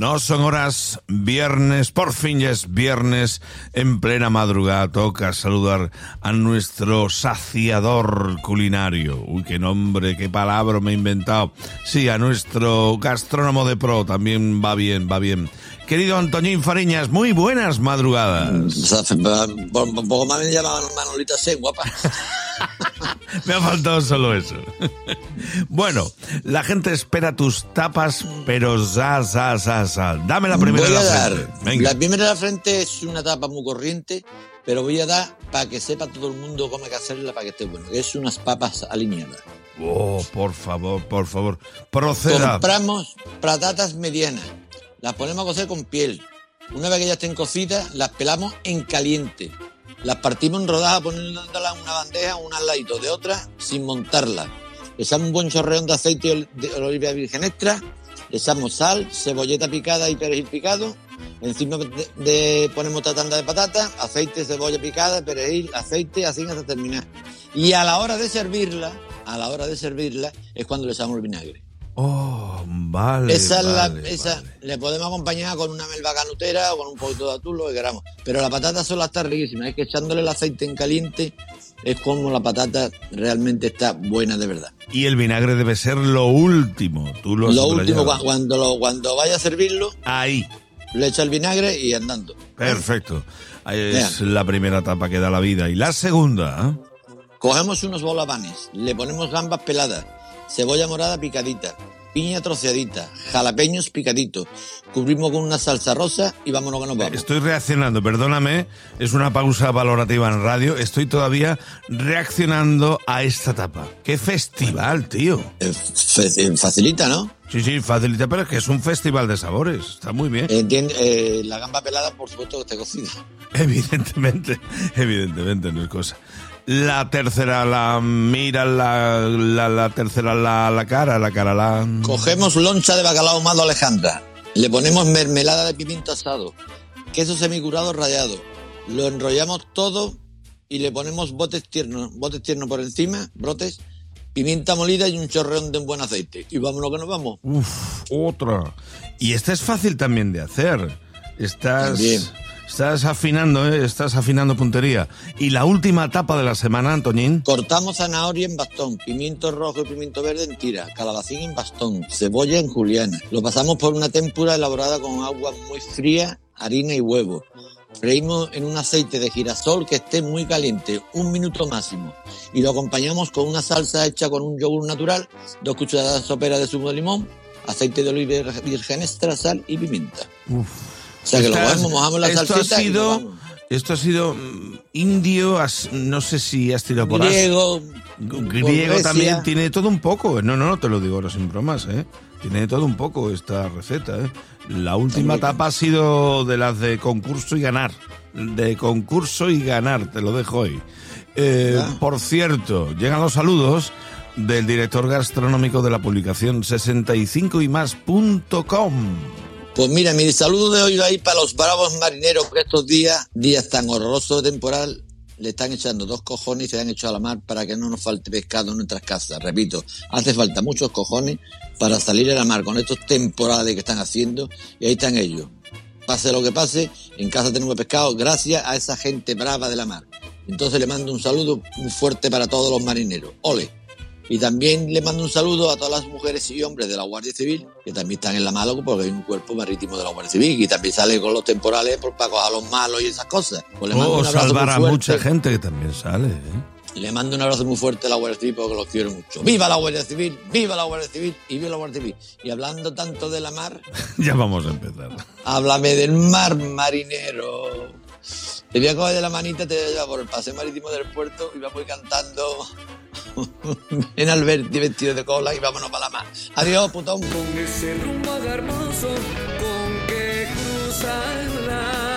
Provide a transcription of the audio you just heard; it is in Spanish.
No son horas viernes, por fin ya es viernes, en plena madrugada toca saludar a nuestro saciador culinario. Uy, qué nombre, qué palabra me he inventado. Sí, a nuestro gastrónomo de pro, también va bien, va bien. Querido Antoñín Fariñas, muy buenas madrugadas. Poco más me llamaban Manolita C, guapa. me ha faltado solo eso. bueno, la gente espera tus tapas, pero za, za, za, za. Dame la primera voy a de la dar, frente. Venga. La primera de la frente es una tapa muy corriente, pero voy a dar para que sepa todo el mundo cómo hay que hacerla para que esté bueno. que Es unas papas alineadas. Oh, por favor, por favor. Proceda. Compramos patatas medianas, las ponemos a cocer con piel. Una vez que ya estén cocidas, las pelamos en caliente. Las partimos en rodajas poniéndolas en una bandeja, una al ladito de otra, sin montarlas. Echamos un buen chorreón de aceite de oliva virgen extra, echamos sal, cebolleta picada y perejil picado. Encima de, de- tanda de patata, aceite, cebolla picada, perejil, aceite, así hasta terminar. Y a la hora de servirla, a la hora de servirla, es cuando le echamos el vinagre. Oh, vale. Esa, es la- vale, esa vale. le podemos acompañar con una melva canutera o con un poquito de atún, lo que queramos. Pero la patata sola está riquísima. Es que echándole el aceite en caliente es como la patata realmente está buena de verdad. Y el vinagre debe ser lo último. Tú lo has Lo último, cuando, lo, cuando vaya a servirlo, Ahí. le echa el vinagre y andando. Perfecto. Es la primera tapa que da la vida. Y la segunda. ¿eh? Cogemos unos bolabanes, le ponemos gambas peladas, cebolla morada picadita, piña troceadita, jalapeños picaditos, cubrimos con una salsa rosa y vámonos que nos vamos. Estoy reaccionando, perdóname, es una pausa valorativa en radio. Estoy todavía reaccionando a esta tapa. ¡Qué festival, tío! Eh, fe- Facilita, ¿no? Sí, sí, facilita, pero es que es un festival de sabores. Está muy bien. Eh, la gamba pelada, por supuesto, que está cocida. Evidentemente, evidentemente no es cosa. La tercera la mira, la, la, la tercera la, la cara, la cara la... Cogemos loncha de bacalao ahumado Alejandra, le ponemos mermelada de pimiento asado, queso semicurado rallado, lo enrollamos todo y le ponemos botes tiernos, botes tiernos por encima, brotes, pimienta molida y un chorreón de un buen aceite. Y vámonos que nos vamos. Uf, otra. Y esta es fácil también de hacer. Estás... También. Estás afinando, ¿eh? Estás afinando puntería. Y la última etapa de la semana, Antoñín. Cortamos zanahoria en bastón, pimiento rojo y pimiento verde en tira, calabacín en bastón, cebolla en juliana. Lo pasamos por una tempura elaborada con agua muy fría, harina y huevo. Freímos en un aceite de girasol que esté muy caliente, un minuto máximo. Y lo acompañamos con una salsa hecha con un yogur natural, dos cucharadas soperas de zumo de limón, aceite de oliva virgen extra, sal y pimienta. Uf. O sea que lo cogemos, mojamos la esto salsita ha y sido, vamos. esto ha sido mm, indio, has- no sé si has tirado por Griego, Griego también tiene todo un poco. No, no, no, te lo digo ahora sin bromas, ¿eh? Tiene todo un poco esta receta, ¿eh? La última etapa ha sido de las de concurso y ganar. De concurso y ganar, te lo dejo hoy. Eh, Ah. Por cierto, llegan los saludos del director gastronómico de la publicación 65ymas.com. Pues mira, mi saludo de hoy va a ir para los bravos marineros que estos días, días tan horrorosos de temporal, le están echando dos cojones y se han echado a la mar para que no nos falte pescado en nuestras casas. Repito, hace falta muchos cojones para salir a la mar con estos temporales que están haciendo y ahí están ellos. Pase lo que pase, en casa tenemos pescado gracias a esa gente brava de la mar. Entonces le mando un saludo muy fuerte para todos los marineros. ¡Ole! Y también le mando un saludo a todas las mujeres y hombres de la Guardia Civil, que también están en la Málaga porque hay un cuerpo marítimo de la Guardia Civil y también sale con los temporales por, para coger a los malos y esas cosas. Pues le mando O un abrazo salvar a mucha gente que también sale, ¿eh? Le mando un abrazo muy fuerte a la Guardia Civil porque los quiero mucho. ¡Viva la Guardia Civil! ¡Viva la Guardia Civil! Y viva la Guardia Civil. Y hablando tanto de la mar, Ya vamos a empezar. háblame del mar, marinero. Te voy a coger de la manita, te voy a llevar por el paseo marítimo del puerto y vamos a ir cantando en Alberti vestido de cola y vámonos para la mar. Adiós, putón. Ese rumbo garboso con que cruzarla.